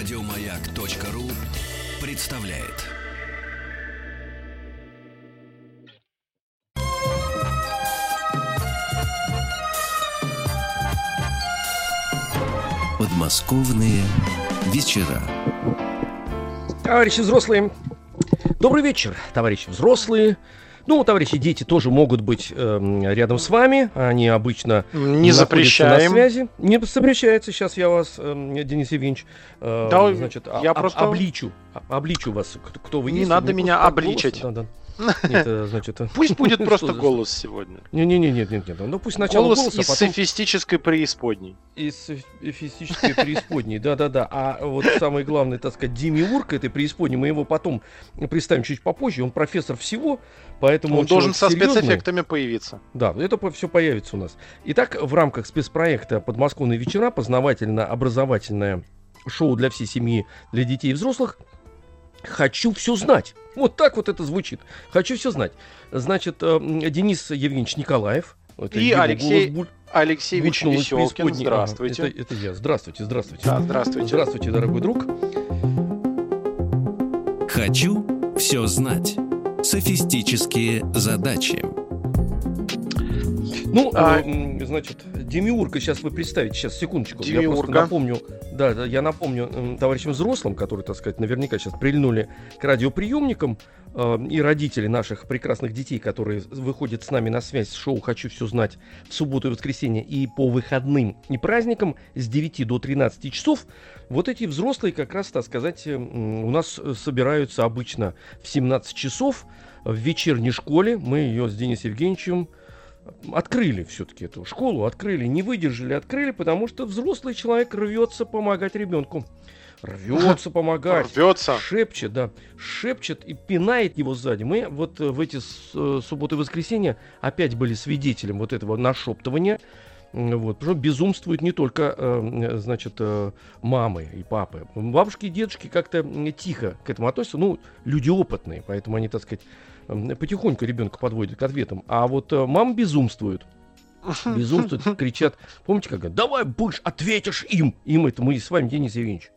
Радиомаяк.ру представляет. Подмосковные вечера. Товарищи взрослые, добрый вечер, товарищи взрослые. Ну, товарищи дети тоже могут быть э, рядом с вами. Они обычно не запрещаем. на связи. Не запрещается. Сейчас я вас, э, Денис Евгеньевич, э, Да, значит, я об- просто- обличу. А- Обличу вас, кто, вы Не есть. надо Вы меня обличать. да, да. Нет, э, значит, Пусть будет просто голос сегодня. Не-не-не, нет, нет, нет. Ну пусть сначала Голос из софистической преисподней. из физической преисподней, да-да-да. А вот самый главный, так сказать, демиург этой преисподней, мы его потом представим чуть попозже, он профессор всего, поэтому Он должен со серьезный. спецэффектами появиться. Да, это все появится у нас. Итак, в рамках спецпроекта «Подмосковные вечера» познавательно-образовательное шоу для всей семьи, для детей и взрослых «Хочу все знать». Вот так вот это звучит. «Хочу все знать». Значит, э, Денис Евгеньевич Николаев. это И Алексей голос из Веселкин, преисподней. Ага, здравствуйте. это, это я. Здравствуйте, здравствуйте. Да, здравствуйте. Здравствуйте, дорогой друг. Хочу все знать. Софистические задачи. Ну, А- э, значит, Демиурга сейчас вы представите, сейчас, секундочку. Я Демиурга. просто напомню, да, да, я напомню м, товарищам взрослым, которые, так сказать, наверняка сейчас прильнули к радиоприемникам, э, и родители наших прекрасных детей, которые выходят с нами на связь с шоу «Хочу все знать» в субботу и воскресенье и по выходным и праздникам с 9 до 13 часов, вот эти взрослые как раз, так сказать, э, у нас э, собираются обычно в 17 часов в вечерней школе. Мы ее с Денисом Евгеньевичем открыли все-таки эту школу, открыли, не выдержали, открыли, потому что взрослый человек рвется помогать ребенку. Рвется помогать. Рвется. Шепчет, да, шепчет и пинает его сзади. Мы вот э, в эти э, субботы и воскресенья опять были свидетелем вот этого нашептывания. Вот, потому что безумствуют не только, э, значит, э, мамы и папы. Бабушки и дедушки как-то тихо к этому относятся. Ну, люди опытные, поэтому они, так сказать, потихоньку ребенка подводят к ответам. А вот э, мамы безумствуют. Безумствуют, кричат. Помните, как давай будешь, ответишь им. Им это мы с вами, Денис Евгеньевич.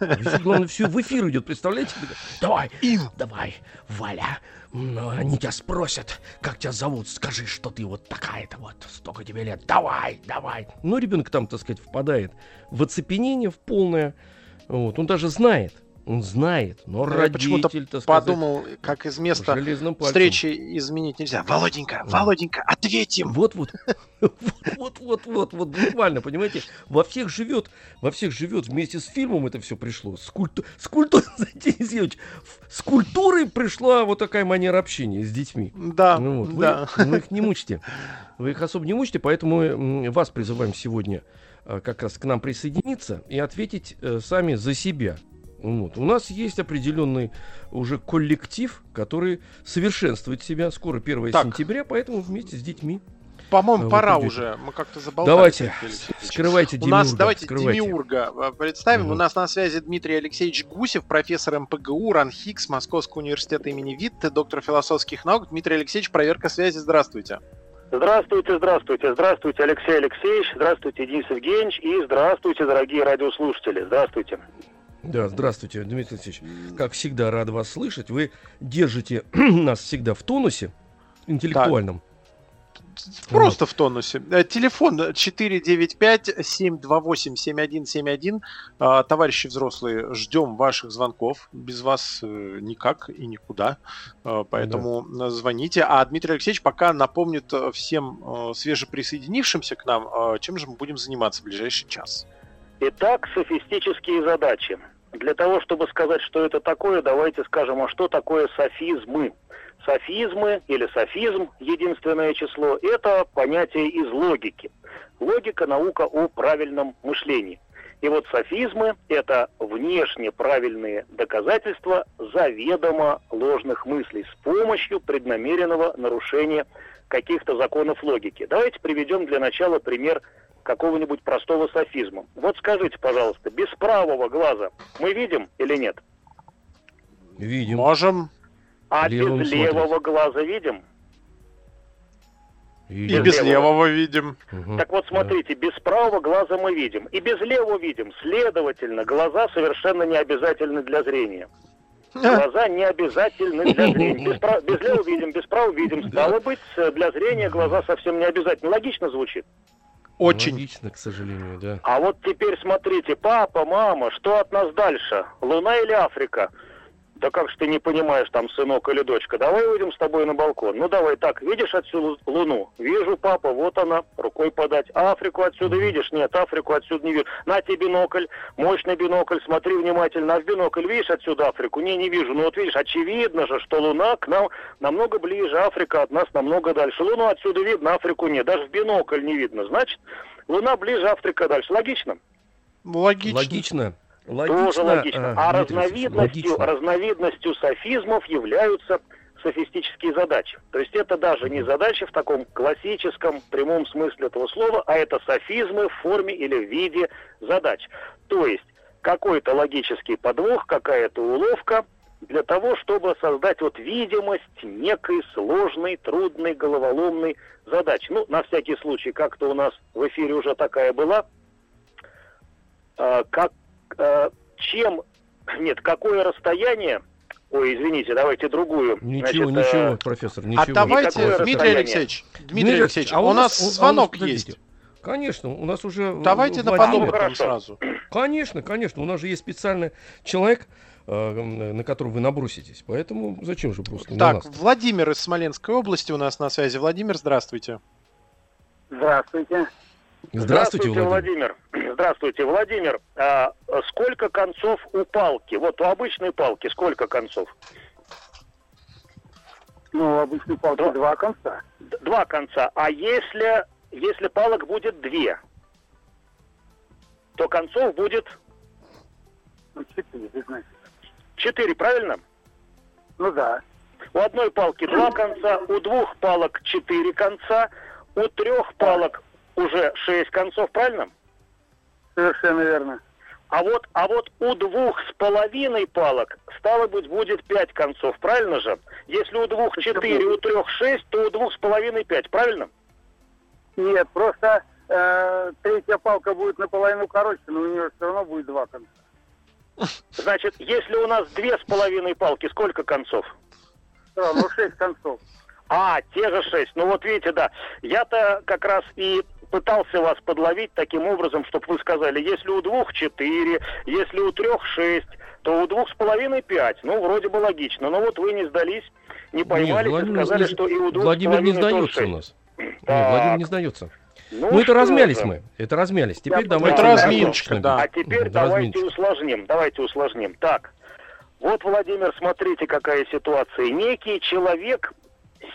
И всё, главное, все в эфир идет, представляете? Давай, Им. давай, Валя, м, они тебя спросят, как тебя зовут, скажи, что ты вот такая-то вот, столько тебе лет, давай, давай. Ну, ребенок там, так сказать, впадает в оцепенение, в полное, вот, он даже знает, он знает, но Я почему-то родитель, так сказать, Подумал, как из места встречи изменить нельзя. Володенька, Да. Володенька, ответим. Вот, вот, вот, вот, вот, вот, буквально, понимаете, во всех живет, во всех живет вместе с фильмом это все пришло, с, культу, с, культу- с культурой пришла вот такая манера общения с детьми. Да, Ну вот, вы, да. вы их не мучите, вы их особо не мучите, поэтому вас призываем сегодня э, как раз к нам присоединиться и ответить э, сами за себя. Вот. У нас есть определенный уже коллектив, который совершенствует себя. Скоро 1 Так. сентября, поэтому вместе с детьми По-моему, вы пора придете. уже. Мы как-то заболтались. Давайте, скрывайте У нас, Демиурга, давайте скрывайте. Демиурга э, представим. Мгм. У нас на связи Дмитрий Алексеевич Гусев, профессор МПГУ, РАНХИКС, Московского университета имени Витте, доктор философских наук. Дмитрий Алексеевич, проверка связи. Здравствуйте. Здравствуйте, здравствуйте, здравствуйте, Алексей Алексеевич, здравствуйте, Денис Евгеньевич и здравствуйте, дорогие радиослушатели, здравствуйте. Да, здравствуйте, Дмитрий Алексеевич. Как всегда, рад вас слышать. Вы держите нас всегда в тонусе интеллектуальном. Просто в тонусе. Э, Телефон 495-728-7171. А, Товарищи взрослые, ждем ваших звонков. Без вас э, никак и никуда. А, Поэтому э, звоните. А Дмитрий Алексеевич пока напомнит э, всем свежеприсоединившимся к нам, чем же мы будем заниматься в ближайший час. Итак, софистические задачи. Для того, чтобы сказать, что это такое, давайте скажем, а что такое софизмы. Софизмы или софизм, единственное число, это понятие из логики. Логика – наука о правильном мышлении. И вот софизмы – это внешне правильные доказательства заведомо ложных мыслей с помощью преднамеренного нарушения каких-то законов логики. Давайте приведем для начала пример какого-нибудь простого софизма. Вот скажите, пожалуйста, без правого глаза мы видим или нет? Видим. Можем. А Левым без смотрим. левого глаза видим? И, и без левого видим. Угу, так вот, смотрите, да. без правого глаза мы видим, и без левого видим. Следовательно, глаза совершенно не обязательны для зрения. Глаза не обязательны для зрения. Без, прав... без левого видим, без правого видим. Стало быть, для зрения глаза совсем не обязательно. Логично звучит? Очень. Логично, к сожалению, да. А вот теперь смотрите, папа, мама, что от нас дальше? Луна или Африка? Да как же ты не понимаешь, там, сынок или дочка, давай выйдем с тобой на балкон. Ну давай так, видишь отсюда Луну? Вижу, папа, вот она, рукой подать. Африку отсюда видишь? Нет, Африку отсюда не вижу. На тебе бинокль, мощный бинокль, смотри внимательно. А в бинокль видишь отсюда Африку? Не, не вижу. Ну вот видишь, очевидно же, что Луна к нам намного ближе, Африка от нас намного дальше. Луну отсюда видно, Африку нет. Даже в бинокль не видно. Значит, Луна ближе, Африка дальше. Логично? Логично. Логично. Логично, Тоже логично. А, а разновидностью, разновидностью софизмов являются софистические задачи. То есть это даже не задачи в таком классическом прямом смысле этого слова, а это софизмы в форме или в виде задач. То есть какой-то логический подвох, какая-то уловка для того, чтобы создать вот видимость некой сложной, трудной, головоломной задачи. Ну, на всякий случай, как-то у нас в эфире уже такая была, а, как Э, чем, нет, какое расстояние, ой, извините, давайте другую. Ничего, Значит, ничего, э, профессор, ничего. А давайте, Дмитрий Алексеевич, Дмитрий Алексеевич, а у нас он, звонок он, есть. Конечно, у нас уже... Давайте на подобном сразу. Конечно, конечно, у нас же есть специальный человек, э, на которого вы наброситесь. Поэтому зачем же просто Так, Владимир из Смоленской области у нас на связи. Владимир, здравствуйте. Здравствуйте. Здравствуйте, Здравствуйте Владимир. Владимир. Здравствуйте, Владимир. А, сколько концов у палки? Вот у обычной палки сколько концов? Ну, у обычной палки два, два конца. Два конца. А если, если палок будет две, то концов будет... Ну, четыре, значит. Четыре, правильно? Ну да. У одной палки два конца, у двух палок четыре конца, у трех палок уже шесть концов, правильно? Совершенно верно. А вот, а вот у двух с половиной палок, стало быть, будет пять концов, правильно же? Если у двух четыре, у трех шесть, то у двух с половиной пять, правильно? Нет, просто э, третья палка будет наполовину короче, но у нее все равно будет два конца. Значит, если у нас две с половиной палки, сколько концов? Да, ну шесть концов. А, те же шесть. Ну вот видите, да. Я-то как раз и пытался вас подловить таким образом, чтобы вы сказали, если у двух четыре, если у трех шесть, то у двух с половиной пять. Ну, вроде бы логично. Но вот вы не сдались, не поймали и сказали, не... что и у двух Владимир не сдается у нас. Нет, Владимир не сдается. Ну, ну это размялись же? мы, это размялись. Теперь Я давайте... Это разминочка, да. А теперь да, давайте разминочка. усложним, давайте усложним. Так, вот, Владимир, смотрите, какая ситуация. Некий человек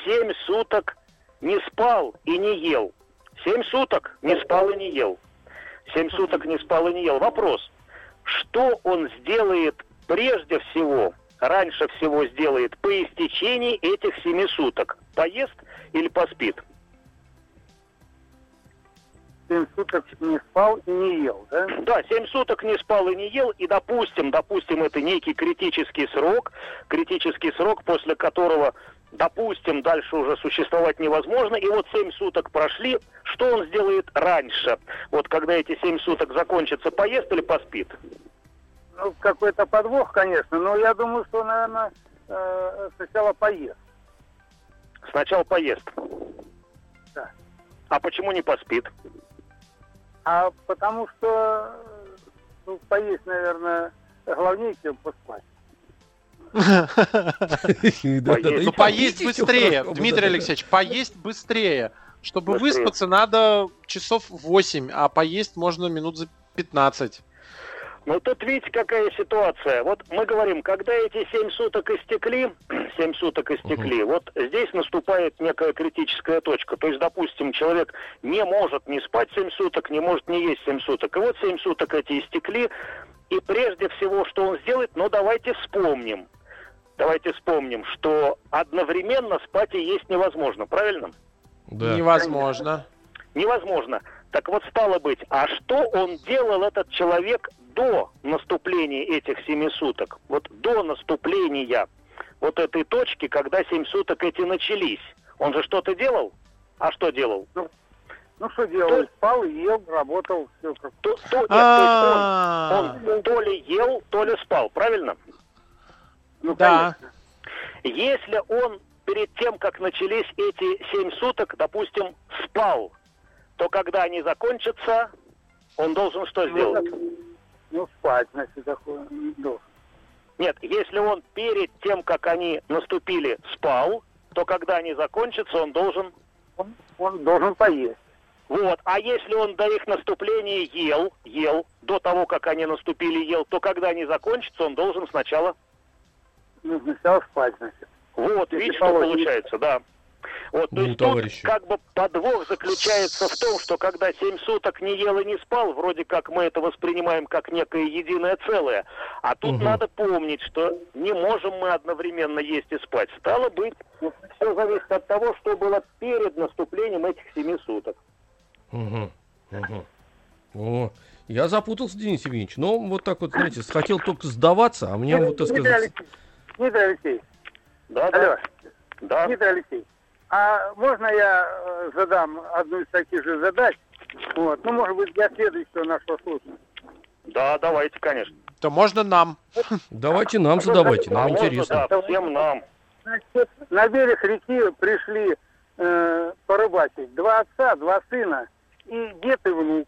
семь суток не спал и не ел. Семь суток не спал и не ел. Семь суток не спал и не ел. Вопрос, что он сделает прежде всего, раньше всего сделает по истечении этих семи суток? Поест или поспит? Семь суток не спал и не ел, да? Да, семь суток не спал и не ел, и допустим, допустим, это некий критический срок, критический срок, после которого допустим, дальше уже существовать невозможно, и вот 7 суток прошли, что он сделает раньше? Вот когда эти 7 суток закончатся, поест или поспит? Ну, какой-то подвох, конечно, но я думаю, что, наверное, э, сначала поест. Сначала поест? Да. А почему не поспит? А потому что ну, поесть, наверное, главнее, чем поспать. Ну, поесть быстрее, Дмитрий Алексеевич, поесть быстрее. Чтобы выспаться, надо часов 8, а поесть можно минут за 15. Ну тут видите, какая ситуация. Вот мы говорим, когда эти 7 суток истекли, 7 суток истекли, угу. вот здесь наступает некая критическая точка. То есть, допустим, человек не может не спать 7 суток, не может не есть 7 суток. И вот 7 суток эти истекли, и прежде всего, что он сделает, ну давайте вспомним давайте вспомним, что одновременно спать и есть невозможно, правильно? Да. Невозможно. Невозможно. Так вот, стало быть, а что он делал, этот человек, до наступления этих семи суток? Вот до наступления вот этой точки, когда семь суток эти начались. Он же что-то делал? А что делал? Ну что делал? Спал, ел, работал, все как. То, то- нет, то А, есть он, он то ли ел, то ли спал, правильно? Ну, Да. конечно. Если он перед тем, как начались эти семь суток, допустим, спал, то когда они закончатся, он должен что сделать? Ну, спать, значит, такое. не должен. Нет, если он перед тем, как они наступили, спал, то когда они закончатся, он должен... Он, он должен поесть. Вот, а если он до их наступления ел, ел, до того, как они наступили, ел, то когда они закончатся, он должен сначала... Нужно сначала спать, значит. Вот, Если видишь, что получается, да. Вот, то Ну, есть товарищи. тут как бы подвох заключается в том, что когда семь суток не ел и не спал, вроде как мы это воспринимаем как некое единое целое. А тут Мгм. надо помнить, что не можем мы одновременно есть и спать. Стало быть, все зависит от того, что было перед наступлением этих семи суток. Мгм, мгм. О, я запутался, Денис Евгеньевич. Но вот так вот, знаете, хотел только сдаваться, а мне вот, так сказать... Дмитрий Алексеевич, Да, алло, да. Дмитрий Алексеевич, а можно я э, задам одну из таких же задач? Вот, ну, может быть, для следующего нашего слушания. Да, давайте, конечно. то можно нам. Давайте нам задавайте, А нам можно, интересно. да, всем нам. Значит, на берег реки пришли э, порыбачить два отца, два сына и дед и внук.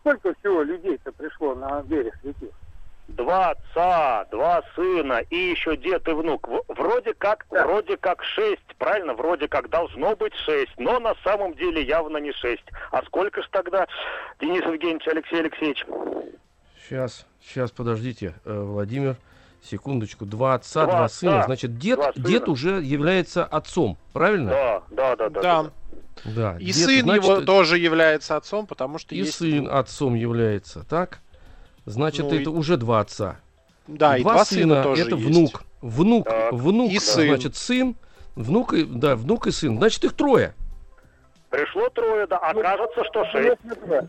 Сколько всего людей-то пришло на берег реки? Два отца, два сына и еще дед и внук. Вроде как, Да. вроде как шесть, правильно? Вроде как должно быть шесть, но на самом деле явно не шесть. А сколько ж тогда, Денис Евгеньевич, Алексей Алексеевич? Сейчас, сейчас, подождите, э, Владимир, секундочку. Два отца, Два два, сына. Значит, дед, два сына. дед уже является отцом, правильно? Да, да, да, да. Да. Да. И дед, сын значит, его тоже является отцом, потому что И есть... сын отцом является, так? Значит, Ну и- это уже два отца. Да, и два сына тоже это есть. внук. Внук, Так. внук, И сын. значит, сын, внук и, да, внук и сын. Значит, их трое. Пришло трое, да, Ну, окажется, что шесть. Конечно, трое.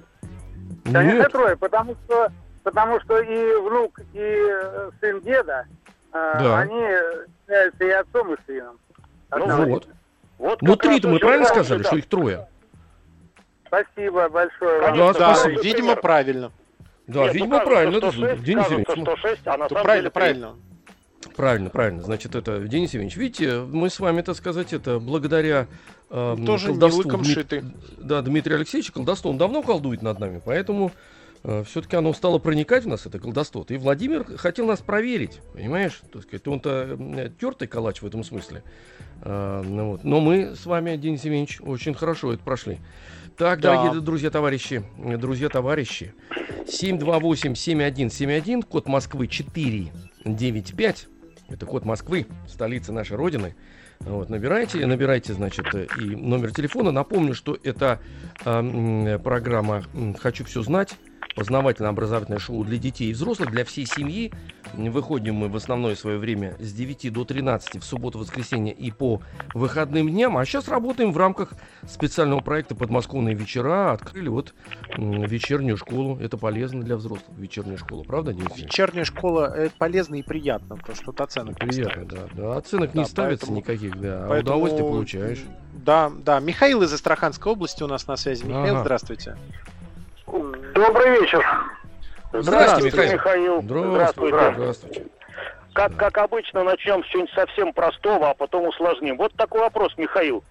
Конечно, Нет, трое, потому что, потому что и внук, и э, сын деда, э, Да. они являются и отцом, и сыном. Ну вот. Вот Ну, три-то мы правильно сказали, да. что их трое? Спасибо большое. вам. Конечно, Да, спасибо. видимо, правильно. Да, Нет, ну, видимо, кажется, правильно. что Это шесть, Денис кажется, Евгеньевич, что шесть, а на самом правильно, деле правильно. Правильно, правильно. Значит, это, Денис Евгеньевич, видите, мы с вами, так сказать, это благодаря э, Тоже не колдовству лыком Дмит- шиты. Да, Дмитрия Алексеевича колдовство, он давно колдует над нами, поэтому все-таки оно стало проникать в нас, это колдовство. И Владимир хотел нас проверить, понимаешь? Так сказать, он-то тертый калач в этом смысле. А, ну вот. Но мы с вами, Денис Евгеньевич, очень хорошо это прошли. Так, Да. дорогие друзья, товарищи, э, друзья, товарищи, 728-7171, код Москвы 495, это код Москвы, столица нашей Родины. Вот, набирайте, набирайте, значит, э, и номер телефона. Напомню, что это м, программа «Хочу все знать», познавательно-образовательное шоу для детей и взрослых, для всей семьи. Выходим мы в основное свое время с 9 до 13 в субботу, воскресенье и по выходным дням. А сейчас работаем в рамках специального проекта «Подмосковные вечера». Открыли вот вечернюю школу. Это полезно для взрослых, вечерняя школа. Правда? Евгеньевич? Вечерняя школа это полезно и приятно, потому что тут оценок не Приятно, ставят. да, да. Оценок не Да, ставится поэтому- никаких, да. А поэтому- удовольствие получаешь. Да, да. Михаил из Астраханской области у нас на связи. Михаил, Ага. здравствуйте. Добрый вечер. Здравствуйте, Михаил. Михаил. Здравствуйте. Здравствуйте. Как, как обычно, начнем с чего-нибудь совсем простого, а потом усложним. Вот такой вопрос, Михаил.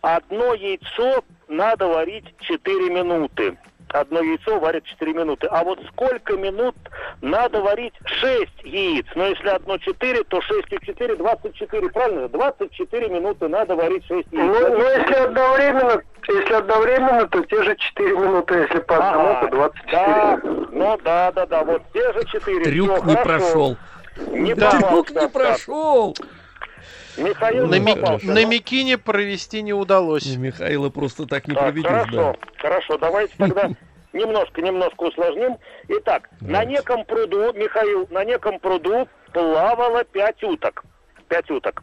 Одно яйцо надо варить 4 минуты. Одно яйцо варит 4 минуты. А вот сколько минут надо варить 6 яиц? Но если одно 4, то 6 и 4, 24, правильно? 24 минуты надо варить 6 яиц. Ну, ну, если одновременно, если одновременно, то те же 4 минуты, если по одному, Ага, то 24. Да, ну да, да, да, вот те же 4. Трюк не прошел. Не Да. Трюк не да, да. Михаил На, Ми- на. Микине провести не удалось. Михаила просто так не Так, проведешь, хорошо, да. хорошо, давайте тогда немножко, немножко усложним. Итак, на Давайте. неком пруду, Михаил, на неком пруду плавало пять уток. Пять уток.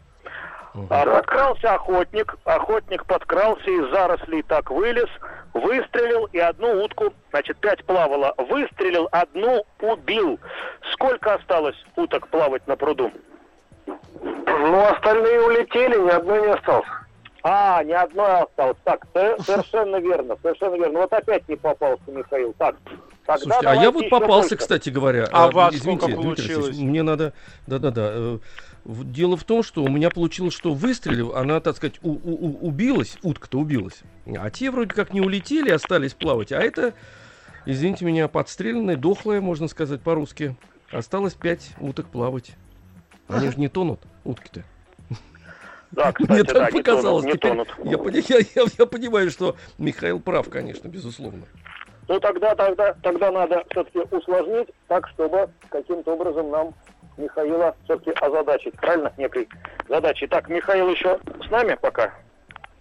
А подкрался охотник, охотник подкрался из зарослей так вылез, выстрелил и одну утку, значит, пять плавало, выстрелил, одну убил. Сколько осталось уток плавать на пруду? Ну, остальные улетели, ни одной не осталось. А, ни одной осталось. Так, со- совершенно верно, совершенно верно. Вот опять не попался Михаил. Так, тогда Слушайте, а я вот попался, больше. кстати говоря. А Э, у вас извините, сколько получилось? мне надо... Да-да-да. э, Дело в том, что у меня получилось, что выстрелив, она, так сказать, у- у- у- убилась, утка-то убилась. А те вроде как не улетели, остались плавать. А это, извините меня, подстреленная, дохлая, можно сказать по-русски. Осталось пять уток плавать. Они же не тонут, утки-то. Да, кстати, Мне да, так не показалось. тонут, не тонут. я, я- я- я понимаю, что Михаил прав, конечно, безусловно. Ну тогда, тогда, тогда надо все-таки усложнить так, чтобы каким-то образом нам Михаила все-таки озадачить. Правильно? Некой задачей. Так, Михаил еще с нами пока?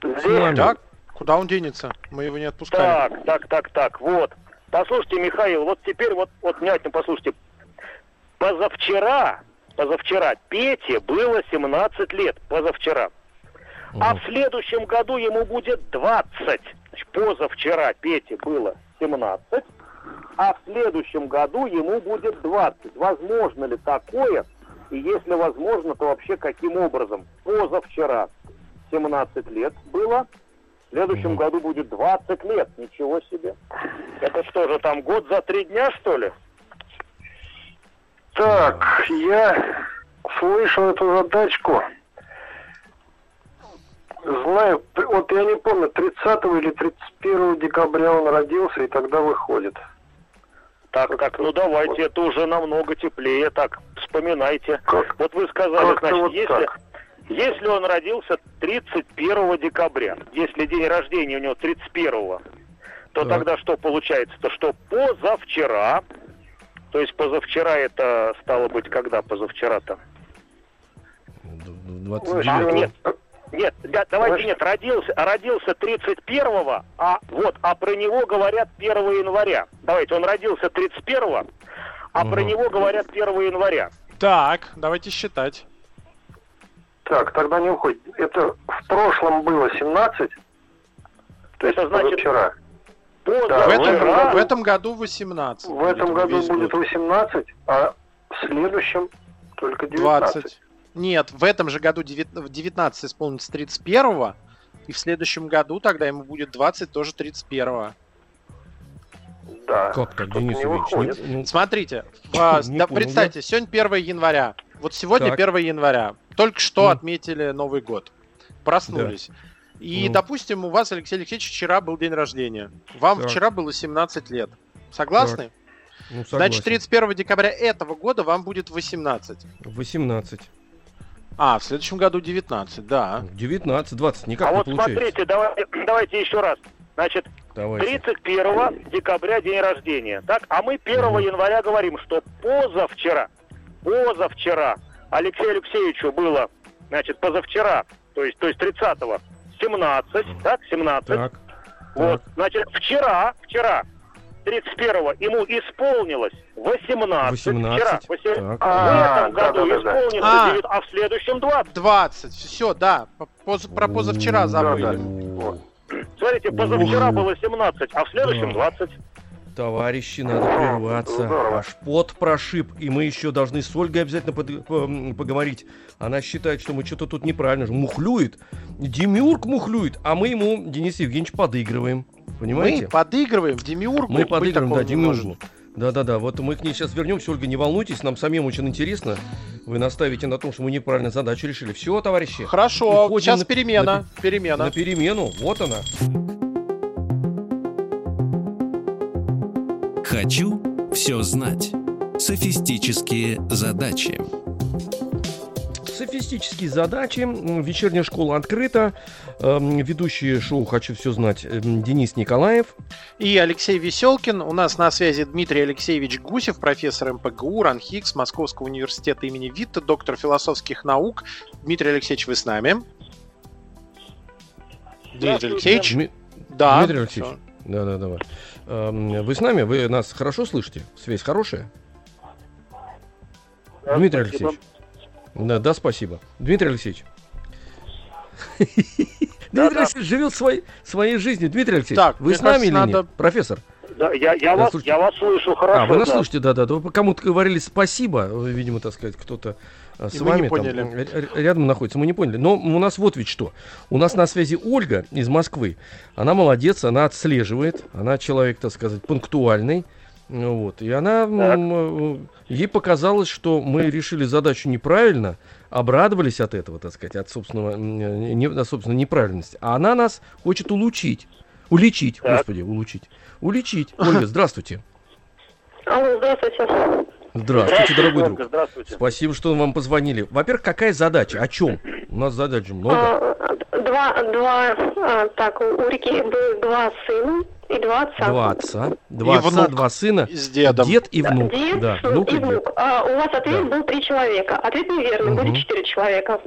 С нами. Так, куда он денется? Мы его не отпускали. Так, так, так, так, вот. Послушайте, Михаил, вот теперь вот, вот внимательно послушайте. Позавчера, позавчера Пете было 17 лет, позавчера. А в следующем году ему будет 20. Значит, позавчера Пете было 17, а в следующем году ему будет 20. Возможно ли такое? И если возможно, то вообще каким образом? Позавчера 17 лет было, в следующем году будет 20 лет. Ничего себе. Это что же, там год за три дня, что ли? Так, я слышал эту задачку. Знаю, вот я не помню, 30 или 31 декабря он родился, и тогда выходит. Так, так, ну давайте, это уже намного теплее. Так, вспоминайте. Как? Вот вы сказали, значит, вот если, так. если он родился 31 декабря, если день рождения у него 31, то Так. тогда что получается? То что позавчера, то есть позавчера это стало быть когда позавчера-то? Д- Ну, 29 А, нет, нет, да, давайте нет, родился, родился 31-го, а вот, а про него говорят 1 января. Давайте, он родился 31-го, а про Мгм. него говорят 1 января. Так, давайте считать. Так, тогда не уходит. Это в прошлом было 17, то есть Это значит, вчера. В Позавчера, этом, в этом году 18. В этом году будет год. 18, а в следующем только 19. 20. Нет, в этом же году девят- в 19 исполнится 31 и в следующем году тогда ему будет 20, тоже 31 Да. Как так, Денис не Ильич? выходит. Не- ну, Смотрите, а, Не да, представьте, сегодня 1 января. Вот сегодня Так. 1 января. Только что Ну. отметили Новый год. Проснулись. И, Ну. допустим, у вас, Алексей Алексеевич, вчера был день рождения. Вам Так. вчера было 17 лет. Согласны? ну, Значит, согласен. 31 декабря этого года вам будет 18. 18. А, в следующем году 19, да. 19, 20, никак а не вот получается. смотрите, давайте, давайте еще раз. Значит, Давайте. 31 декабря день рождения. Так, а мы 1 Мгм. января говорим, что позавчера, позавчера Алексею Алексеевичу было, значит, позавчера, то есть, то есть 30-го, 17, так, 17. Так. Вот, так. значит, вчера, вчера, 31-го ему исполнилось 18. 18. Вчера, восем- Так. В А, этом году исполнится А. 9, а в следующем 20. 20. Все, да. По- поз- про позавчера забыли. Смотрите, позавчера было 17, а в следующем Да. 20. Товарищи, надо прерваться. Здорово. Аж пот прошиб. И мы еще должны с Ольгой обязательно под- по- поговорить. Она считает, что мы что-то тут неправильно. же. Мухлюет. Демиург мухлюет, а мы ему, Денис Евгеньевич, подыгрываем. Понимаете? Мы подыгрываем Демиургу. Мы подыгрываем, да. Демиургу. Да-да-да, вот мы к ней сейчас вернемся. Ольга, не волнуйтесь, нам самим очень интересно. Вы наставите на том, что мы неправильно задачу решили. Все, товарищи, Хорошо, сейчас на- перемена. на перемена. на перемену. Вот она. Хочу все знать. Софистические задачи. Софистические задачи. Вечерняя школа открыта. Эм, Ведущие шоу «Хочу все знать» эм, Денис Николаев. И Алексей Веселкин. У нас на связи Дмитрий Алексеевич Гусев, профессор МПГУ, РАНХИКС, Московского университета имени Витта, доктор философских наук. Дмитрий Алексеевич, вы с нами? Дмитрий Алексеевич? Дми- Да. Дмитрий Алексеевич. всё. Да-да, давай. Эм, Вы с нами? Вы нас хорошо слышите? Связь хорошая? Да, Дмитрий спасибо. Алексеевич. Да, да, спасибо. Дмитрий Алексеевич. Дмитрий Алексеевич живет своей, своей жизнью. Дмитрий Алексеевич, Так, вы с нами или нет? Профессор. Да, я, я, Да, вас, я вас слышу хорошо. а, вы нас слышите, да-да. Вы кому-то говорили спасибо. Вы, Видимо, так сказать, кто-то с И мы не вами там, поняли. рядом находится. Мы не поняли. Но у нас вот ведь что. У нас на связи Ольга из Москвы. Она молодец, она отслеживает. Она человек, так сказать, пунктуальный. Вот. И она, э, ей показалось, что мы решили задачу неправильно, обрадовались от этого, так сказать, от собственного, не, от собственной неправильности. А она нас хочет улучшить. Уличить, Так. господи, улучить. Уличить. Ольга, здравствуйте. Алло, здравствуйте. Здравствуйте, дорогой друг. Здравствуйте. Спасибо, что вам позвонили. Во-первых, какая задача? О чем? У нас задач много. А, Два, два, а, так, у реки было два сына и два отца. Два отца, два И отца, внук два сына, С дедом. дед и внук. Дед, Да, внук и и дед. внук. А у вас ответ Да. был три человека. Ответ неверный, Мгм. были четыре человека.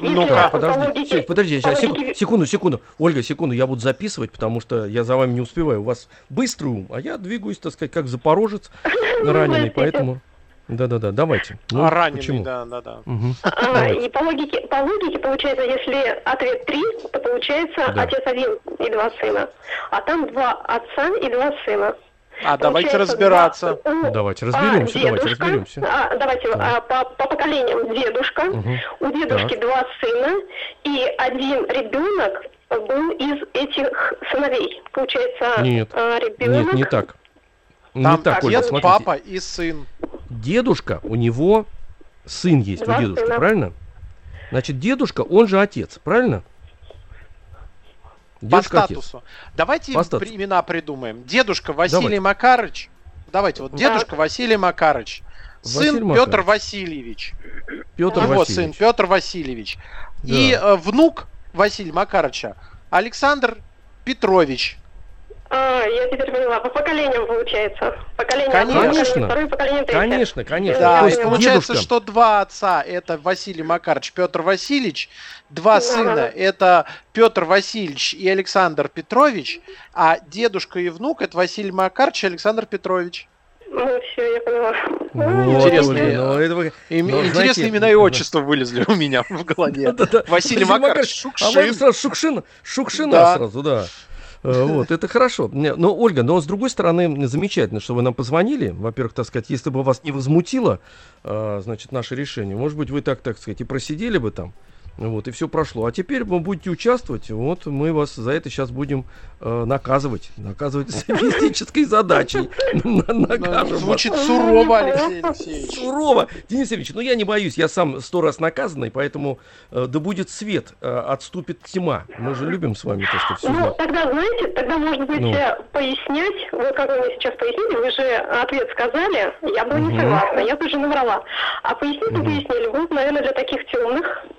Ну-ка, Если по Подожди, логике- подожди, по сейчас, логике- секунду, секунду. Ольга, секунду, я буду записывать, потому что я за вами не успеваю. У вас быстрый ум, а я двигаюсь, так сказать, как запорожец раненый, поэтому... Да-да-да, давайте. Ну, А раненый, почему? да, да, да. А, Давайте. и по логике, по логике получается, если ответ три, то получается Да. отец один и два сына. А там два отца и два сына. А давайте Получается, разбираться. два- ну, Давайте а, разберемся, давайте дедушка, разберемся. а, давайте а, по, по поколениям дедушка. Мгм. У дедушки Так. два сына, и один ребенок был из этих сыновей. Получается, Нет. а, ребенок. Нет, не так. Не так, Ольга, дед, смотрите. папа и сын. Дедушка, у него сын есть, у дедушки, сына. правильно? Значит, дедушка, он же отец, правильно? По Дедушка отец. статусу. Давайте По статусу. имена придумаем. Дедушка Василий Давай. Макарыч. Давайте, вот дедушка Василий Макарыч. Василий Сын Макарыч. Петр Васильевич. Петр Его сын Васильевич. Петр Васильевич. И Да. э, внук Василия Макарыча Александр Петрович. А, я теперь поняла. По поколениям получается. Поколение Конечно. одно, поколение второе, поколение третье. Конечно, конечно. Да, То есть получается, дедушка- что два отца это Василий Макарович, Петр Васильевич, два Да. сына это Петр Васильевич и Александр Петрович, а дедушка и внук это Василий Макарович и Александр Петрович. Ну, все, я поняла. Вот, Интересные, ну, это вы- И Ну, интересные знаете, имена и да. отчества вылезли у меня в голове. Василий Макарович А вы Шукшин. сразу Шукшина, Шукшина Да. сразу, да. Э, Вот, это хорошо. Но, Ольга, но с другой стороны, замечательно, что вы нам позвонили. Во-первых, так сказать, если бы вас не возмутило, э, значит, наше решение, может быть, вы так, так сказать, и просидели бы там, вот, и все прошло. А теперь вы будете участвовать, вот, мы вас за это сейчас будем э, наказывать. Наказывать софистической задачей. На- Накажем вас. Звучит сурово, Алексей Алексеевич. Сурово. Денис Евгеньевич, ну я не боюсь, я сам сто раз наказанный, поэтому э, да будет свет, э, отступит тьма. Мы же любим с вами то, что все Ну, тогда, знаете, тогда, может быть, Ну. э, пояснять, вот как вы сейчас пояснили, вы же ответ сказали, я была не согласна, я тоже наврала. А пояснить вы пояснили, вот, наверное, для таких темных,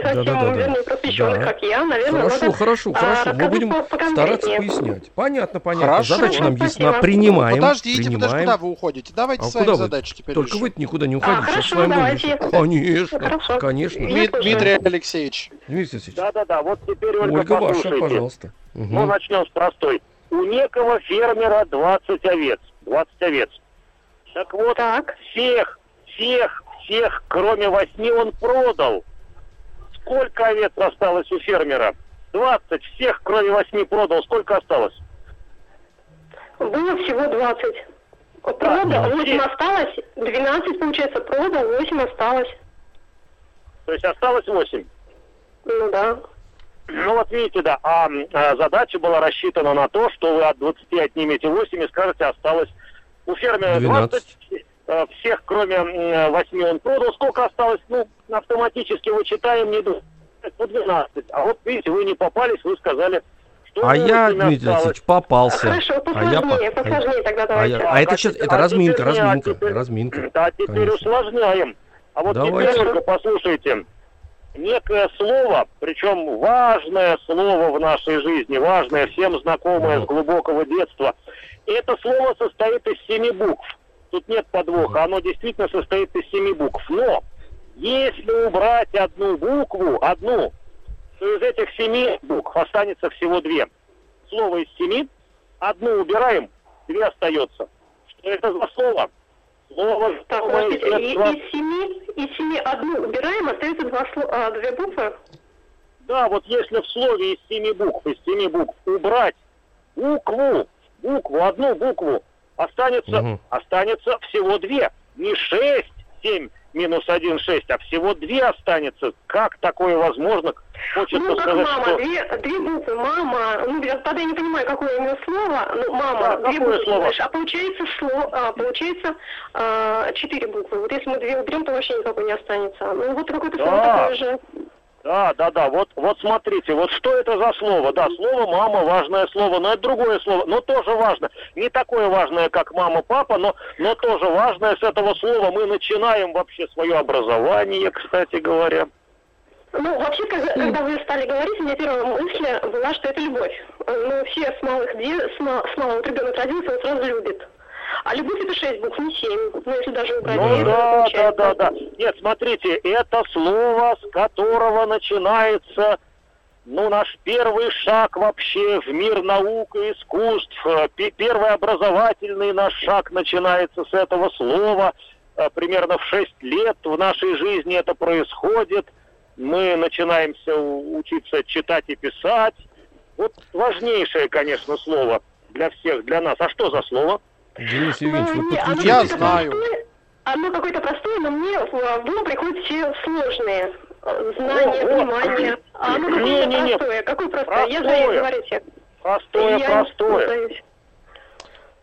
не совсем Да-да-да-да. верные просвещенных, Да. как я, наверное, Хорошо, надо, хорошо, а, хорошо. Мы будем стараться пояснять. Понятно, понятно. Хорошо. Задача нам Спасибо. ясна. Принимаем. Подождите, подожди, принимаем. куда вы уходите? Давайте А с вами куда вы? задачи теперь Только решим. вы никуда не уходите. А, сейчас хорошо, с вами давайте. будем. Конечно, Хорошо. конечно. Дмит-. Дмитрий Алексеевич. Дмитрий Алексеевич, Да-да-да, вот теперь, Ольга, Ольга ваша, пожалуйста. Ну, Мгм. начнем с простой. У некого фермера 20 овец. 20 овец. Так вот, Так. всех, всех, всех, кроме восьми, он продал. Сколько овец осталось у фермера? 20. Всех, кроме восьми, продал. Сколько осталось? Было всего 20. Продал, да. 8 осталось, 12, получается, продал, 8 осталось. То есть осталось 8. Ну да. Ну вот видите, да, а, а, задача была рассчитана на то, что вы от 20 отнимете 8 и скажете, осталось у фермера 20, 12. э, всех кроме м, 8 он продал, сколько осталось, ну, автоматически вычитаем, не ду- по 12. А вот видите, вы не попались, вы сказали, что А я, восемь Дмитрий. Алексеевич, попался. Хорошо, А я посложнее, по- посложнее тогда А, давайте. я- а это А сейчас, теперь- это а разминка, теперь а разминка, теперь- разминка. А теперь Конечно. усложняем. А вот Давайте. теперь только послушайте. Некое слово, причем важное слово в нашей жизни, важное, всем знакомое Мгм. с глубокого детства. И это слово состоит из семи букв. Тут нет подвоха, оно действительно состоит из семи букв. Но если убрать одну букву, одну, то из этих семи букв останется всего две. Слово из семи, одну убираем, две остается. Что это за слово? Слово Так, детства. из семи, из семи одну убираем, остается два сло- а, две буквы? Да, вот если в слове из семи букв, из семи букв убрать букву, букву, одну букву, останется, Мгм. останется всего две. Не шесть, семь, минус 1,6, а всего две останется. Как такое возможно? Хочется ну, как сказать, мама, что... две, две буквы, мама, ну, я- тогда я не понимаю, какое именно слово, ну, мама, Да, две буквы, слово? знаешь, а получается слово, а, получается а, четыре буквы. Вот если мы две уберем, то вообще никакой не останется. Ну, вот какое-то слово Да. такое же. Да, да, да, вот, вот смотрите, вот что это за слово? Да, слово мама важное слово, но это другое слово, но тоже важно. Не такое важное, как мама, папа, но, но тоже важное с этого слова. Мы начинаем вообще свое образование, кстати говоря. Ну, вообще, когда, когда вы стали говорить, у меня первая мысль была, что это любовь. Ну, все с малых де- с, ма- с малого ребенок родился, он сразу любит. А любовь это шесть букв, не семь. Ну, если даже убрать Ну да, да, да, да. Нет, смотрите, это слово, с которого начинается, ну, наш первый шаг вообще в мир наук и искусств. Пе- Первый образовательный наш шаг начинается с этого слова. Э, Примерно в 6 лет в нашей жизни это происходит. Мы начинаемся учиться читать и писать. Вот важнейшее, конечно, слово для всех, для нас. А что за слово? Денис Ну, Евгеньевич, вы подключитесь. Я какое-то знаю. простое- Оно какое-то простое, но мне в ум приходят все сложные. э, Знания, понимание. А оно какое-то простое. Какое простое? Я знаю, говорите. Простое, Я простое.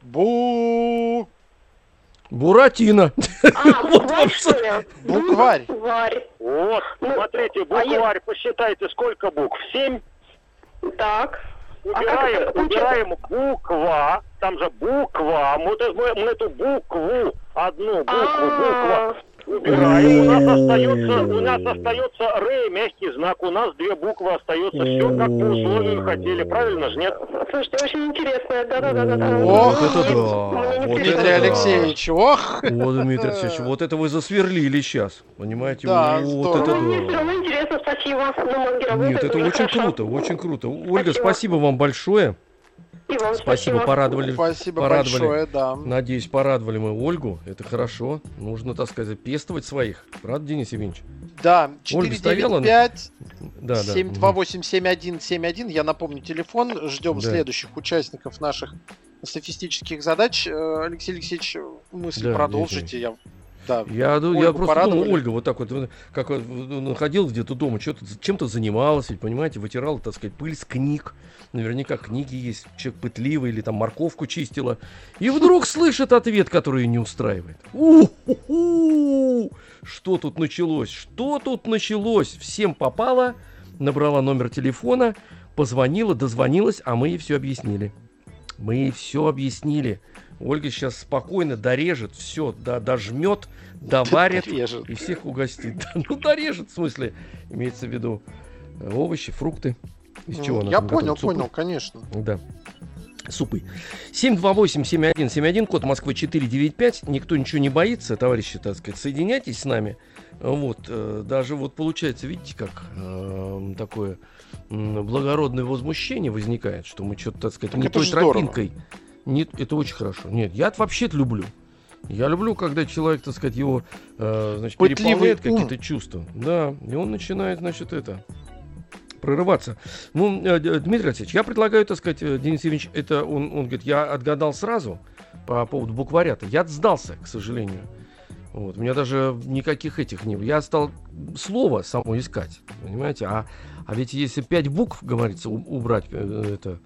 Бу... Буратино. А, Вот букварь, вам что ли? Букварь. Букварь. Вот, Ну, смотрите, а букварь, посчитайте, сколько букв? Семь? Так. А Убираем, получается? убираем буква, там же буква, мы, эту- мы- мы эту букву, одну букву, буква, А, убираем, у нас остается, у нас остается р, мягкий знак, у нас две буквы остается, все как по условию хотели, правильно же, нет? Слушайте, очень интересно. Да-да-да-да. Ох, Вот это да, вот. Дмитрий. Алексеевич, ох! Вот, Дмитрий Алексеевич, вот это вы засверлили сейчас. Понимаете? Да, вот это да. интересно, спасибо. Ну, Нет, это очень круто, очень круто. Ольга, спасибо вам большое. Вам Спасибо, порадовали. Спасибо порадовали. большое, да. Надеюсь, порадовали мы Ольгу. Это хорошо. Нужно, так сказать, пестовать своих. Правда, Денис Евгеньевич? Да, Ольга стояла на- 495 Да, да. 728 7171. Я напомню телефон. Ждем Да. следующих участников наших софистических задач. Э, Алексей Алексеевич, мысль Да, продолжите. Я... Да. Я, ду- я Ольгу просто думаю, Ольга вот так вот, как вот, э, находилась где-то дома, что-то, чем-то занималась, ведь, понимаете, вытирала, так сказать, пыль с книг. Наверняка книги есть, человек пытливый или там морковку чистила. И вдруг слышит ответ, который ее не устраивает. У-ху-ху! Что тут началось? Что тут началось? Всем попало, набрала номер телефона, позвонила, дозвонилась, а мы ей все объяснили. Мы ей все объяснили. Ольга сейчас спокойно дорежет все, да, дожмет, доварит Режет. и всех угостит. Да, Ну, дорежет, в смысле, имеется в виду э, овощи, фрукты. Из чего она Я понял, готовит? Супы? понял, конечно. Да. Супы. 728-7171, код Москвы 495. Никто ничего не боится, товарищи, так сказать. Соединяйтесь с нами. Вот, э, даже вот получается, видите, как э, такое благородное возмущение возникает, что мы что-то, так сказать, Так не той здорово. тропинкой. Нет, это очень хорошо. Нет, я вообще люблю. Я люблю, когда человек, так сказать, его, э, значит, Пытливый переполняет какие-то чувства. Да, и он начинает, значит, это, прорываться. Ну, э, Дмитрий Алексеевич, я предлагаю, так сказать, э, Денис Евгеньевич, это он, он говорит, я отгадал сразу по поводу букваря-то. Я сдался, к сожалению. Вот. У меня даже никаких этих не было. Я стал слово само искать, понимаете? А, а ведь если пять букв, говорится, убрать, э, это,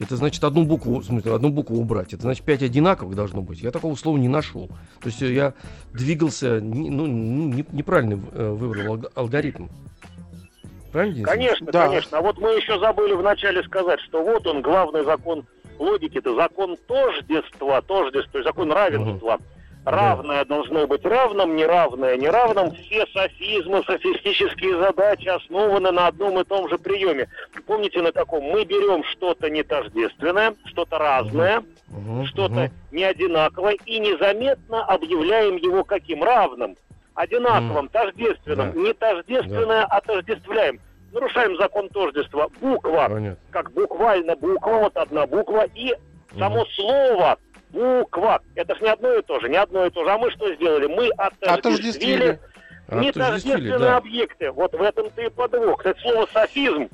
это значит одну букву, в смысле, одну букву убрать. Это значит пять одинаковых должно быть. Я такого слова не нашел. То есть э, я двигался, ну, не- неправильно э, выбрал алг- алгоритм. Правильно? Конечно, Да. конечно. А вот мы еще забыли вначале сказать, что вот он, главный закон логики, это закон тождества, тождества, то есть закон равенства. Равное должно быть равным, неравное неравным. Все софизмы, софистические задачи основаны на одном и том же приеме. Помните на каком? Мы берем что-то нетождественное, что-то разное, Мгм, что-то мгм. не одинаковое и незаметно объявляем его каким? Равным, одинаковым, тождественным. Да. Не тождественное отождествляем. Нарушаем закон тождества. Буква, Понятно. как буквально буква, вот одна буква, и само слово буква. Это ж не одно и то же, не одно и то же. А мы что сделали? Мы отождествили Отождествили. Нетождественные да. объекты. Вот в этом-то и подвох. Кстати, слово софизм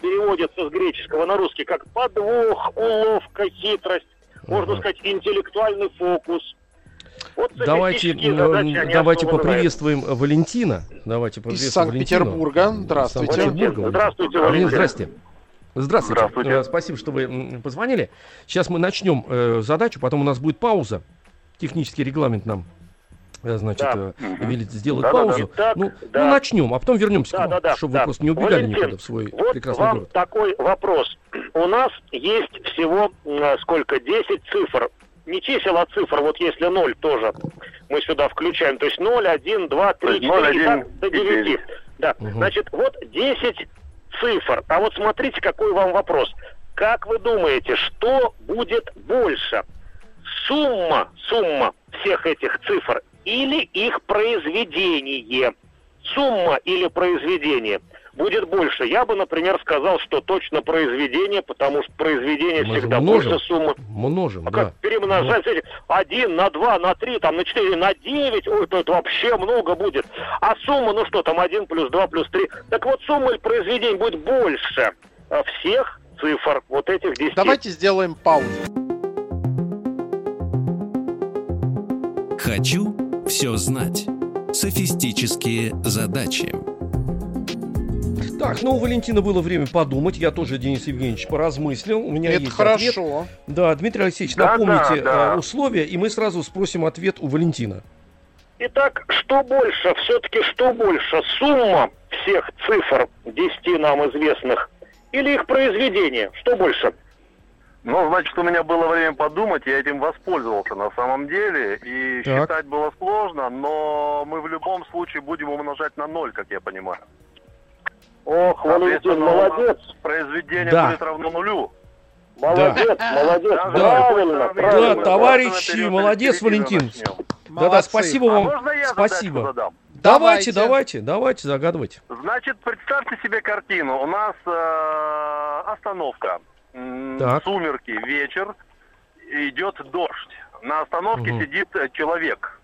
переводится с греческого на русский как подвох, уловка, хитрость. Можно Ага. сказать, интеллектуальный фокус. Вот Давайте, задачи, давайте поприветствуем Валентина. Давайте Из поприветствуем Санкт-Петербурга. Валентину. Здравствуйте. Санкт-Петербурга. Здравствуйте, Валентин, Валентин. Здравствуйте. Здравствуйте. Э, Спасибо, что вы позвонили. Сейчас мы начнем э, задачу, потом у нас будет пауза. Технический регламент нам, э, значит, Да. велит сделать Да-да-да. паузу. Итак, ну, да. ну, начнем, а потом вернемся Да, к вам, да, да, чтобы да. вы просто не убегали Валентин, никуда в свой Вот прекрасный вам город. такой вопрос. У нас есть всего сколько? 10 цифр. Не чисел, а цифр. Вот если 0 тоже мы сюда включаем. То есть 0, 1, 2, 3, То есть 4 0, и 1 так до и 9. 9. Да. Мгм. Значит, вот 10 цифр. А вот смотрите, какой вам вопрос. Как вы думаете, что будет больше? Сумма, сумма всех этих цифр или их произведение? Сумма или произведение? Будет больше. Я бы, например, сказал, что точно произведение, потому что произведение Мы всегда множим. больше суммы. Множим, А да. как перемножать эти один на два, на три, там на четыре, на девять, ой, то это вообще много будет. А сумма, ну что там, один плюс два плюс три. Так вот, сумма произведений будет больше э, всех цифр вот этих десяти. Давайте сделаем паузу. Хочу все знать. Софистические задачи. Так, ну у Валентина было время подумать. Я тоже, Денис Евгеньевич, поразмыслил. У меня Это есть ответ. хорошо. Да, Дмитрий Алексеевич, Да, напомните да, да. э, условия, и мы сразу спросим ответ у Валентина. Итак, что больше, все-таки что больше, сумма всех цифр десяти нам известных или их произведение? Что больше? Ну, значит, у меня было время подумать, я этим воспользовался на самом деле. И Так. считать было сложно, но мы в любом случае будем умножать на ноль, как я понимаю. Ох, Валентин, молодец, Произведение Да. будет равно нулю. молодец, молодец, Даже правильно, стороны, правильно. Да, товарищи, молодец, Валентин. Да-да, спасибо А вам. можно я Спасибо. Давайте, Давайте. давайте, загадывайте. Значит, представьте себе картину. У нас э, остановка. Так. Сумерки, вечер. Идет дождь. На остановке Мгм. сидит э, человек.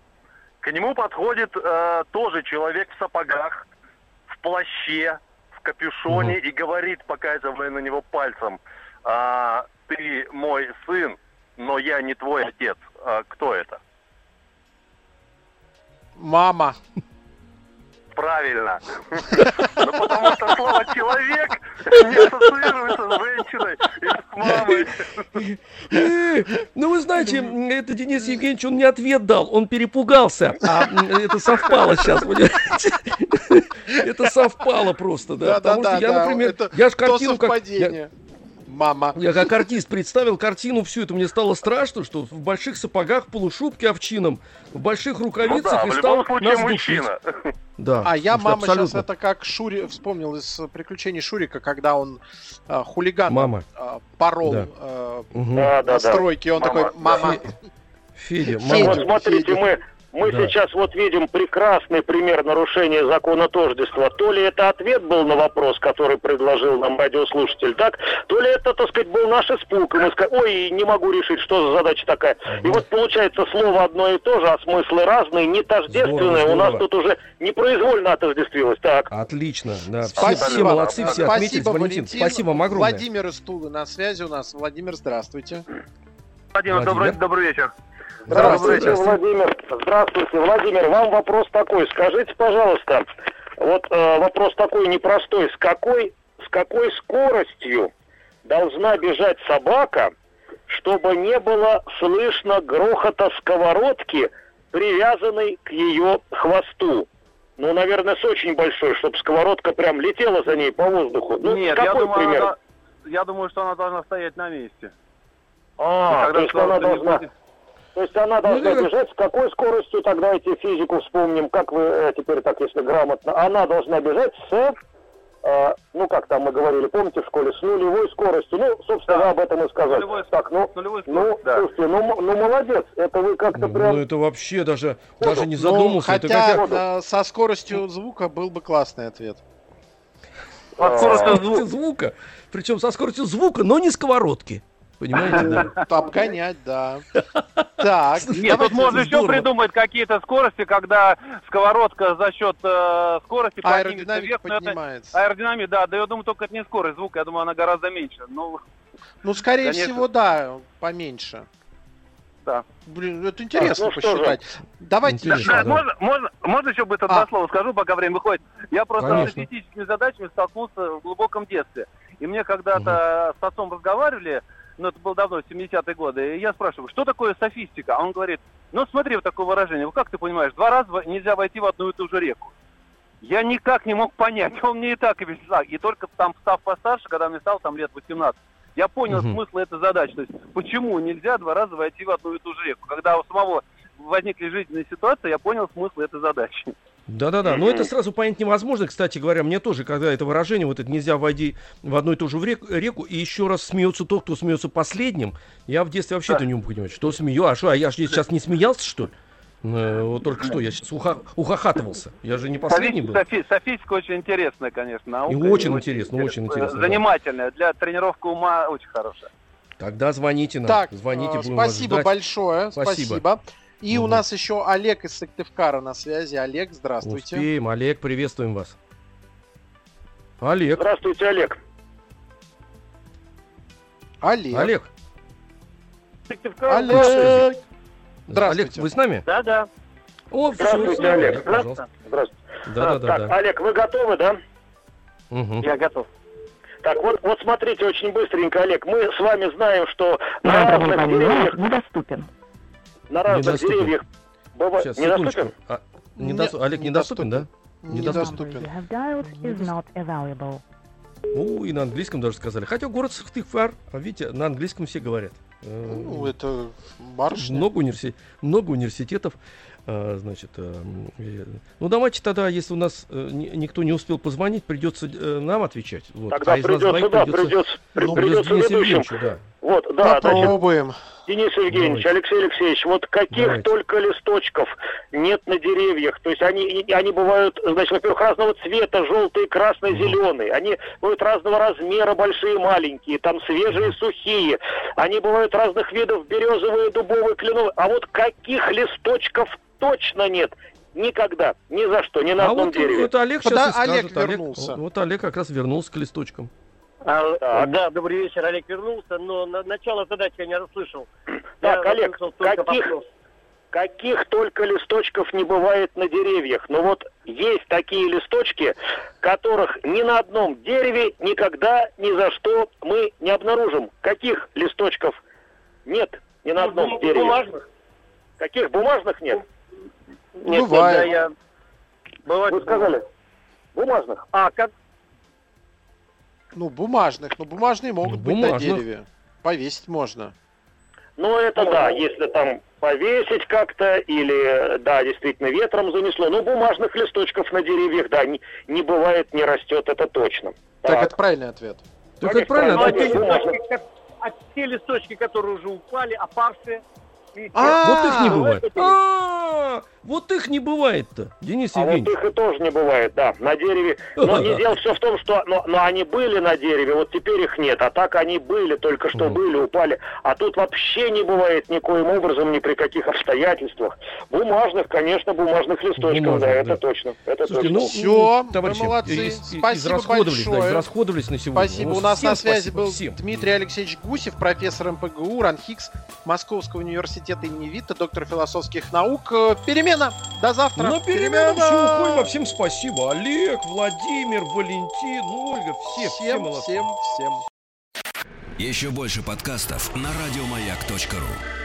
К нему подходит э, тоже человек в сапогах, в плаще, в капюшоне и говорит, показывая на него пальцем, «А, ты мой сын, но я не твой отец. А кто это? Мама. Правильно. Ну, потому что слово «человек» не ассоциируется с женщиной и с мамой. Ну, вы знаете, это Денис Евгеньевич, он не ответ дал, он перепугался, а это совпало сейчас, понимаете? Это совпало просто, да. Потому что я, например, я же картину как... Мама. Я как артист представил картину всю это, мне стало страшно, что в больших сапогах, полушубке овчином, в больших Ну рукавицах да, и в стал нас душить. Да, А я мама сейчас абсолютно. это как Шури вспомнил из э, приключений Шурика, когда он а, хулиган Мама. а, порол Да. э, Мгм. Да, да, на да. стройке, он Мама, такой, мама, Федя, Федя. мама. Вот смотрите, Федя. мы, мы Да. сейчас вот видим прекрасный пример нарушения закона тождества. То ли это ответ был на вопрос, который предложил нам радиослушатель, так? То ли это, так сказать, был наш испуг. И мы сказали, ой, не могу решить, что за задача такая. И вот получается слово одно и то же, а смыслы разные, не тождественные. Здорово, У нас тут уже непроизвольно отождествилось. Так. Отлично, да. Спасибо. все молодцы, все отметились. спасибо, Валентин, Валентин. спасибо вам огромное. Владимир из Тулы на связи у нас. Владимир, здравствуйте. Владимир, добрый, Владимир. добрый вечер. Здравствуйте. Здравствуйте, Владимир. Здравствуйте, Владимир. Вам вопрос такой. Скажите, пожалуйста, вот э, вопрос такой непростой. С какой, с какой скоростью должна бежать собака, чтобы не было слышно грохота сковородки, привязанной к ее хвосту? Ну, наверное, с очень большой, чтобы сковородка прям летела за ней по воздуху. Ну, Нет, какой я думаю, пример? она, я думаю, что она должна стоять на месте. А, Когда то есть она должна... будет- То есть она должна Ну, бежать с какой скоростью, тогда эти физику вспомним, как вы э, теперь так, если грамотно, она должна бежать с, э, ну как там мы говорили, помните в школе, с нулевой скоростью, ну, собственно, Да. об этом и сказали. Нулевой так, ну, нулевой ну, да. слушайте, ну, ну, молодец, это вы как-то Ну, прям... это вообще даже, Ну, даже не Ну, задумался. это хотя как я- э, со скоростью звука был бы классный ответ. А, скоростью звука. Причем со скоростью звука, но не сковородки. Понимаете, да? Обгонять, да. Так, Нет, тут можно это еще придумать какие-то скорости, когда сковородка за счет э, скорости это- поднимается. Аэродинамика, да, да я думаю, только это не скорость звука, я думаю, она гораздо меньше. Ну, Ну, скорее всего, да, поменьше. Да. Блин, это интересно ну что же. посчитать. Давайте Интересно, еще. Да, да. можно, можно, можно еще быстро А. два слова скажу, пока время выходит. Я просто Конечно. с статистическими задачами столкнулся в глубоком детстве. И мне когда-то с отцом разговаривали, ну это было давно, 70-е годы, и я спрашиваю, что такое софистика? А он говорит, ну смотри, вот такое выражение, ну как ты понимаешь, два раза нельзя войти в одну и ту же реку. Я никак не мог понять, он мне и так объяснял. И только там, став постарше, когда мне стало там лет 18, я понял Мгм. смысл этой задачи. То есть, почему нельзя два раза войти в одну и ту же реку? Когда у самого возникли жизненные ситуации, я понял смысл этой задачи. Да-да-да, но это сразу понять невозможно, кстати говоря, мне тоже, когда это выражение, вот это нельзя войти в одну и ту же в рек- реку, и еще раз смеется тот, кто смеется последним, я в детстве вообще это не мог понимать, что смею, а что, а я же сейчас не смеялся, что ли? Э, Вот только что, я сейчас уха- ухахатывался, я же не последний был. Софи- софистика очень интересная, конечно, наука. И очень интересно, очень интересно, да. Занимательная, для тренировки ума очень хорошая. Тогда звоните нам, Так, звоните, э, будем спасибо ждать. большое. Спасибо. Спасибо. И у Мгм. нас еще Олег из Сыктывкара на связи. Олег, здравствуйте. Успеем, Олег, приветствуем вас. Олег, Здравствуйте, Олег. Олег. Олег, Олег. Олег, Здравствуйте. вы с нами? Да, да. О, Здравствуйте, всё, Олег. пожалуйста. Здравствуйте. Да, да, да, так, да. Олег, вы готовы, да? Мгм. Я готов. Так, вот, вот смотрите очень быстренько, Олег. Мы с вами знаем, что на разных деревьях, недоступен. На разных Недоступен. деревьях бывает Сейчас, недоступен. секундочку. А, Не- недос- Олег, недоступен, да? Недоступен. Ну, и на английском даже сказали. Хотя город Сыктывкар, а видите, на английском все говорят. Ну, это барышня. много, универси- много университетов. а, значит, э, ну давайте тогда, если у нас э, ни- никто не успел позвонить, придется э, нам отвечать. Вот. Тогда а из нас придется, да, придется, при- ну, придется Денису ведущим. Евгеньевичу, да. Вот, да, значит, Попробуем. Денис Евгеньевич, Давайте. Алексей Алексеевич, вот каких Давайте. только листочков нет на деревьях. То есть они, они бывают, значит, во-первых, разного цвета, желтые, красные, зеленые. Они бывают разного размера, большие, маленькие, там свежие, сухие. Они бывают разных видов, березовые, дубовые, кленовые. А вот каких листочков точно нет? Никогда, ни за что, ни на А одном вот, дереве. вот Олег сейчас Пода- и скажет. Олег вернулся. вот Олег как раз вернулся к листочкам. А, Так. Да, добрый вечер, Олег вернулся, но на, начало задачи я не расслышал. Так, Я Олег, каких- вопрос. Каких только листочков не бывает на деревьях. Но вот есть такие листочки, которых ни на одном дереве никогда ни за что мы не обнаружим. Каких листочков нет ни на одном Ну, дереве? Бумажных? Каких бумажных нет? Нет, Бывает. да, я... Бывает. Вы сказали? Бумажных. А, как? Ну, бумажных. Но бумажные могут быть на дереве. Повесить можно. Ну, это да, если там повесить как-то, или, да, действительно, ветром занесло. Но бумажных листочков на деревьях, да, не, не бывает, не растет, это точно. Так, это правильный ответ. Так Конечно, это правильно. правильно. а те листочки, как- а те листочки, которые уже упали, опавшие. А, Вот их не ну, бывает. это- А, Вот их не бывает-то, Денис А вот Евгеньевич. их и тоже не бывает, да, на дереве. Но не дело все в том, что но, но они были на дереве, вот теперь их нет. А так они были, только что были, упали. А тут вообще не бывает никоим образом, ни при каких обстоятельствах. Бумажных, конечно, бумажных листочков, Бумажных, да, это да. точно. Это Слушайте, точно. ну, Всё, вы товарищи, молодцы. из- Спасибо израсходовались, да, большое. израсходовались на сегодня. Спасибо. Ну, У нас на связи спасибо, был всем. Дмитрий Алексеевич Гусев, профессор МПГУ, РАНХИКС Московского университета имени Витта, доктор философских наук. Э, Перемена. До завтра. На перемену все уходим, а всем спасибо. Олег, Владимир, Валентин, Ольга, все, все Всем, молодцы. всем, всем. Еще больше подкастов на радиомаяк.ру.